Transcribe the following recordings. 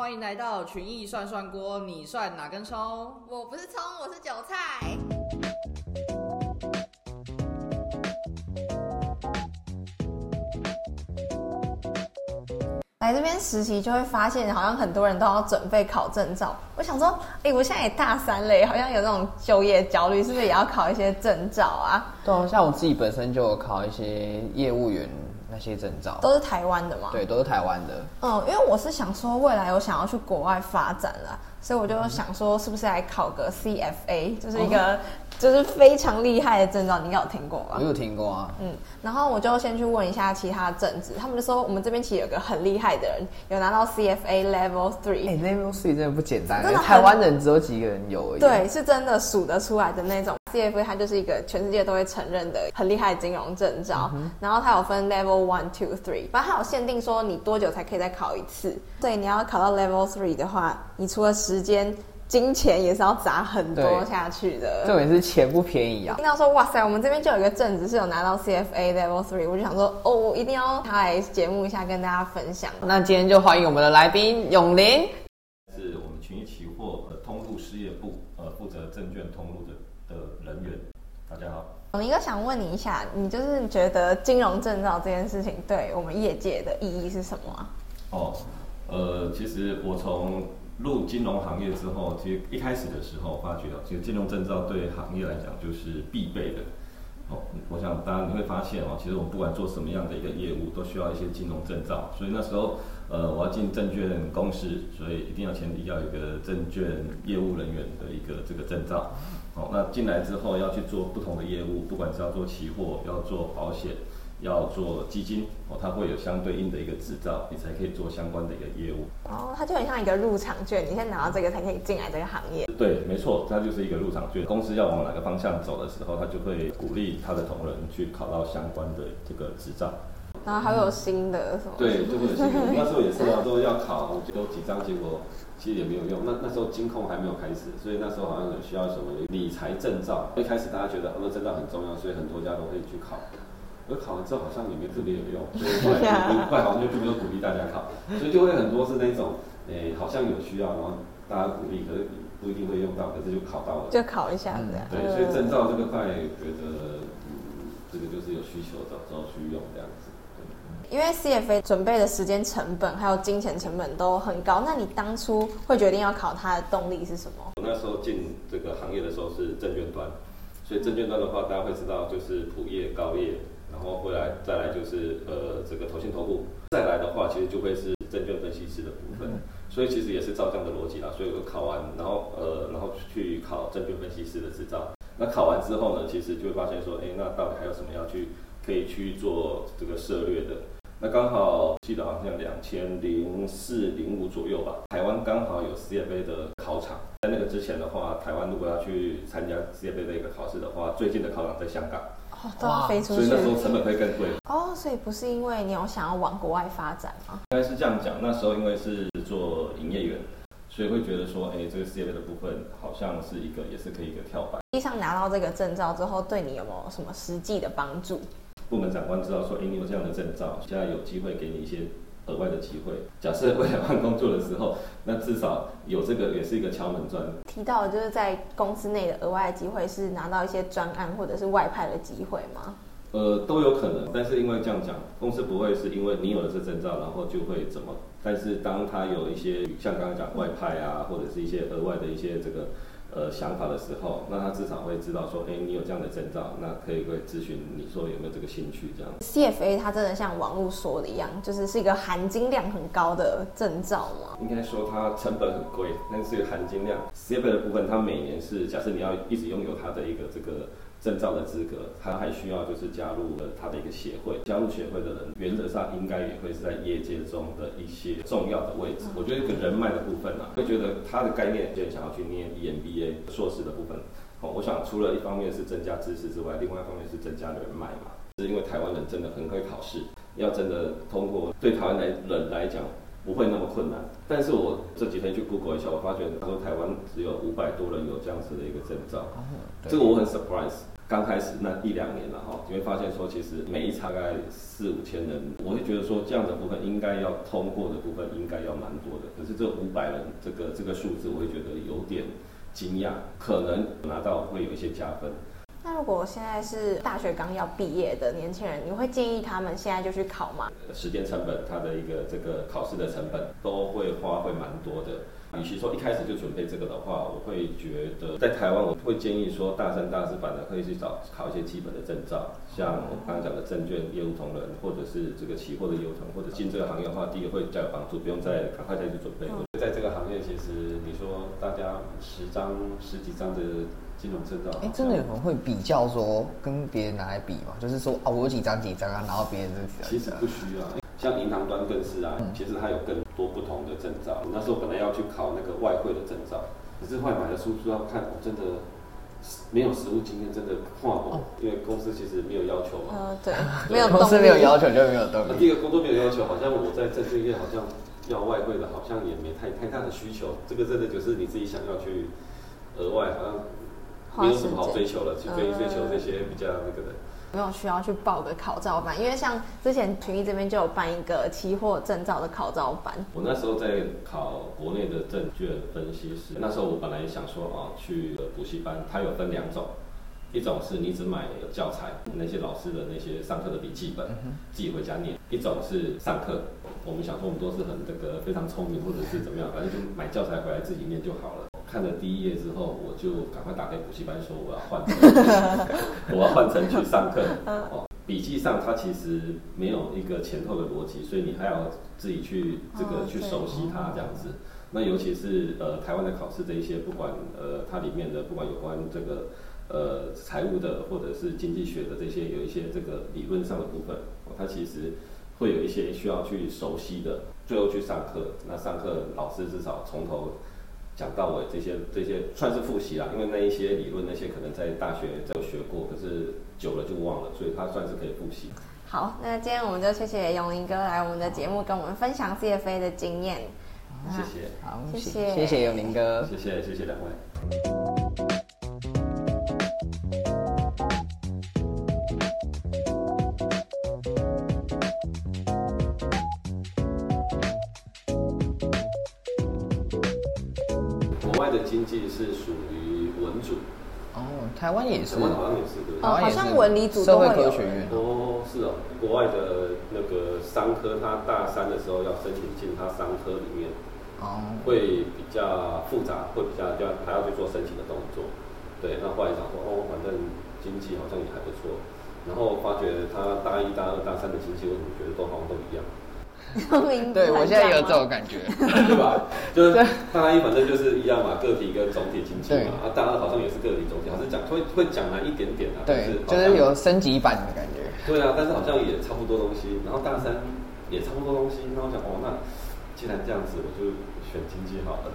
欢迎来到群艺涮涮锅，你涮哪根葱？我不是葱，我是韭菜。来这边实习就会发现，好像很多人都要准备考证照。我想说，哎，我现在也大三了，好像有那种就业焦虑，是不是也要考一些证照啊？对，像我自己本身就有考一些业务员那些证照，都是台湾的吗？对，都是台湾的。嗯，因为我是想说，未来我想要去国外发展了，所以我就想说，是不是来考个 CFA，就是一个。就是非常厉害的证照，你应该有听过吧？我有听过啊。嗯，然后我就先去问一下其他政治，他们就说我们这边其实有个很厉害的人，有拿到 CFA Level Three。哎，Level Three 真的不简单，台湾人只有几个人有而已。对，是真的数得出来的那种。CFA 它就是一个全世界都会承认的很厉害的金融证照，然后它有分 Level One、Two、Three，反正它有限定说你多久才可以再考一次。对，你要考到 Level Three 的话，你除了时间。金钱也是要砸很多下去的，重点是钱不便宜啊！听到说哇塞，我们这边就有一个正职是有拿到 CFA Level Three，我就想说哦，我一定要他来节目一下跟大家分享。那今天就欢迎我们的来宾永林，是我们群益期货呃通路事业部呃负责证券通路的的人员。大家好，永林哥想问你一下，你就是觉得金融证照这件事情对我们业界的意义是什么？哦，呃，其实我从入金融行业之后，其实一开始的时候发觉，其实金融证照对行业来讲就是必备的。哦，我想大家你会发现哦，其实我们不管做什么样的一个业务，都需要一些金融证照。所以那时候，呃，我要进证券公司，所以一定要前提要一个证券业务人员的一个这个证照。哦，那进来之后要去做不同的业务，不管是要做期货，要做保险。要做基金哦，它会有相对应的一个执照，你才可以做相关的一个业务。哦，它就很像一个入场券，你先拿到这个才可以进来这个行业。对，没错，它就是一个入场券。公司要往哪个方向走的时候，他就会鼓励他的同仁去考到相关的这个执照。然后还有新的什么？对，就会有新的。那时候也是啊，都要考，都几张，结果其实也没有用。那那时候金控还没有开始，所以那时候好像需要什么理财证照。一开始大家觉得很多证照很重要，所以很多家都会去考。我考完之后好像也没特别有用，所以后来很快好像就不没有鼓励大家考，所以就会很多是那种，诶，好像有需要，然后大家鼓励，可是不一定会用到，可是就考到了，就考一下这样。对，所以证照这个块，觉得嗯，这个就是有需求找找去用这样子。因为 CFA 准备的时间成本还有金钱成本都很高，那你当初会决定要考它的动力是什么？我那时候进这个行业的时候是证券端，所以证券端的话，大家会知道就是普业、高业。然后回来再来就是呃这个投信投顾，再来的话其实就会是证券分析师的部分，所以其实也是照这样的逻辑啦。所以我考完，然后呃然后去考证券分析师的执照。那考完之后呢，其实就会发现说，哎，那到底还有什么要去可以去做这个涉略的？那刚好记得好像两千零四零五左右吧，台湾刚好有世界杯的考场。在那个之前的话，台湾如果要去参加世界杯的一个考试的话，最近的考场在香港。都要飞出去，所以那时候成本会更贵。哦，所以不是因为你有想要往国外发展吗？应该是这样讲，那时候因为是做营业员，所以会觉得说，哎，这个事业的部分好像是一个，也是可以一个跳板。实际上拿到这个证照之后，对你有没有什么实际的帮助？部门长官知道说，哎，你有这样的证照，现在有机会给你一些。额外的机会，假设未来换工作的时候，那至少有这个也是一个敲门砖。提到的就是在公司内的额外的机会是拿到一些专案或者是外派的机会吗？呃，都有可能，但是因为这样讲，公司不会是因为你有了这证照，然后就会怎么？但是当他有一些像刚刚讲外派啊，或者是一些额外的一些这个。呃，想法的时候，那他至少会知道说，哎，你有这样的征兆，那可以会咨询你说有没有这个兴趣这样。CFA 它真的像网络说的一样，就是是一个含金量很高的证照吗？应该说它成本很贵，但是含金量 CFA 的部分，它每年是假设你要一直拥有它的一个这个。证照的资格，他还需要就是加入了他的一个协会。加入协会的人，原则上应该也会是在业界中的一些重要的位置。我觉得一个人脉的部分呢，会觉得他的概念，就想要去念 EMBA 硕士的部分。哦，我想除了一方面是增加知识之外，另外一方面是增加人脉嘛。是因为台湾人真的很会考试，要真的通过，对台湾来人来讲，不会那么困难。但是我这几天去 Google 一下，我发觉他说台湾只有五百多人有这样子的一个证照，这个我很 surprise。刚开始那一两年了哈，你会发现说，其实每一场大概四五千人，我会觉得说这样的部分应该要通过的部分应该要蛮多的。可是这五百人这个这个数字，我会觉得有点惊讶，可能拿到会有一些加分。那如果现在是大学刚要毕业的年轻人，你会建议他们现在就去考吗？时间成本，它的一个这个考试的成本都会花会蛮多的。与其说一开始就准备这个的话，我会觉得在台湾我会建议说大三、大四反而可以去找考一些基本的证照，像我刚刚讲的证券业务同仁，或者是这个期货的业务同仁，或者进这个行业的话，第一个会比较有帮助，不用再赶快再去准备。在这个行业，其实你说大家十张、十几张的金融证照，哎，真的有人会比较说跟别人拿来比吗？就是说啊，我有几张几张啊，然后别人是其实不需要。像银行端更是啊，其实它有更多不同的证照。那时候本来要去考那个外汇的证照，可是后来买了书书要看，我真的没有实务经验，真的跨不，因为公司其实没有要求嘛。嗯，对，没有公司没有要求就没有动力。第一个工作没有要求，好像我在证券业好像要外汇的，好像也没太太大的需求。这个真的就是你自己想要去额外，好像没有什么好追求了，去追追求这些比较那个的。没有需要去报个考照班，因为像之前群益这边就有办一个期货证照的考照班。我那时候在考国内的证券分析师，那时候我本来想说啊，去补习班，它有分两种，一种是你只买教材，那些老师的那些上课的笔记本，自己回家念；一种是上课，我们想说我们都是很这个非常聪明或者是怎么样，反正就买教材回来自己念就好了。看了第一页之后，我就赶快打给补习班说我要换，我要换成去上课。哦，笔记上它其实没有一个前后的逻辑，所以你还要自己去这个去熟悉它这样子。那尤其是呃台湾的考试这一些，不管呃它里面的不管有关这个呃财务的或者是经济学的这些有一些这个理论上的部分，它其实会有一些需要去熟悉的。最后去上课，那上课老师至少从头。讲到尾这些这些算是复习啦，因为那一些理论那些可能在大学有学过，可是久了就忘了，所以它算是可以复习。好，那今天我们就谢谢永林哥来我们的节目，跟我们分享 CFA 的经验。谢谢，好，谢谢，谢谢永林哥，谢谢，谢谢两位。是属于文组，哦，台湾也是，台湾好像也是对，好像文理组都会有。哦，是哦，国外的那个商科，他大三的时候要申请进他商科里面，哦，会比较复杂，会比较要还要去做申请的动作。对，那后来想说，哦，反正经济好像也还不错，然后发觉他大一、大二、大三的经济，我怎么觉得都好像都一样。对，我现在有这种感觉，对吧？就是大一反正就是一样嘛，个体跟总体经济嘛。啊，大二好像也是个体总体，还是讲会会讲难一点点啊。对，就是有升级版的感觉。对啊，但是好像也差不多东西。然后大三也差不多东西。那我讲哦，那既然这样子，我就选经济好了。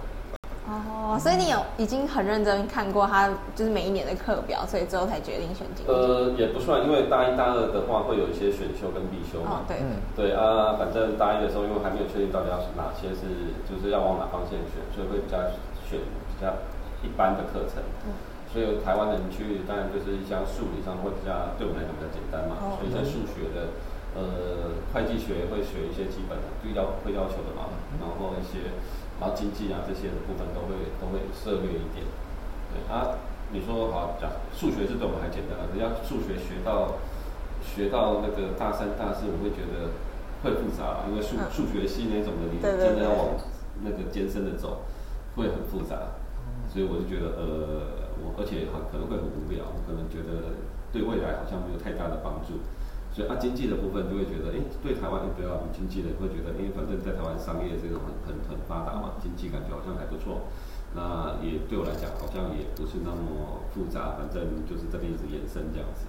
哦，所以你有已经很认真看过他就是每一年的课表，所以之后才决定选经济。呃，也不算，因为大一、大二的话会有一些选修跟必修嘛。哦，对，对啊，反正大一的时候，因为还没有确定到底要哪些是，就是要往哪方向选，所以会比较选比较一般的课程。嗯。所以台湾人去，当然就是像数理上会比较对我们来讲比较简单嘛。哦。所以在数学的，呃，会计学会学一些基本的，就要会要求的嘛。然后一些。然后经济啊这些的部分都会都会涉略一点，对啊，你说好讲数学是对我们还简单啊，人家数学学到学到那个大三大四，我会觉得会复杂，因为数数学系那种的，你真的要往那个艰深的走，会很复杂，所以我就觉得呃，我而且很可能会很无聊，我可能觉得对未来好像没有太大的帮助。所以啊，经济的部分就会觉得，哎，对台湾比较经济的会觉得，因为反正在台湾商业这种很很很发达嘛，经济感觉好像还不错。那也对我来讲，好像也不是那么复杂，反正就是这边一直延伸这样子，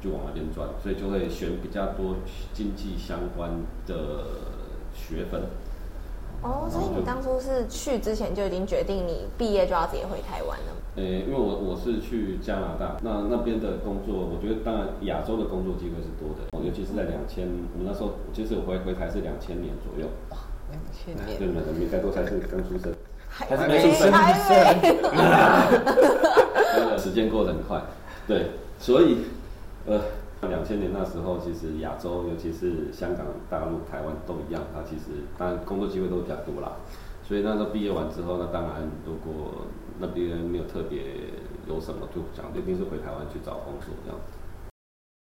就往那边转，所以就会选比较多经济相关的学分。哦，所以你当初是去之前就已经决定你毕业就要直接回台湾了？诶，因为我我是去加拿大，那那边的工作，我觉得当然亚洲的工作机会是多的，尤其是在两千，我们那时候其实我回回台是两千年左右，两千年对，年，你们应该都才是刚出生。还还是没没出生 时间过得很快，对，所以呃，两千年那时候，其实亚洲，尤其是香港、大陆、台湾都一样，它其实当然工作机会都比较多啦。所以那时候毕业完之后，那当然如果那边没有特别有什么，就讲一定是回台湾去找工作这样子。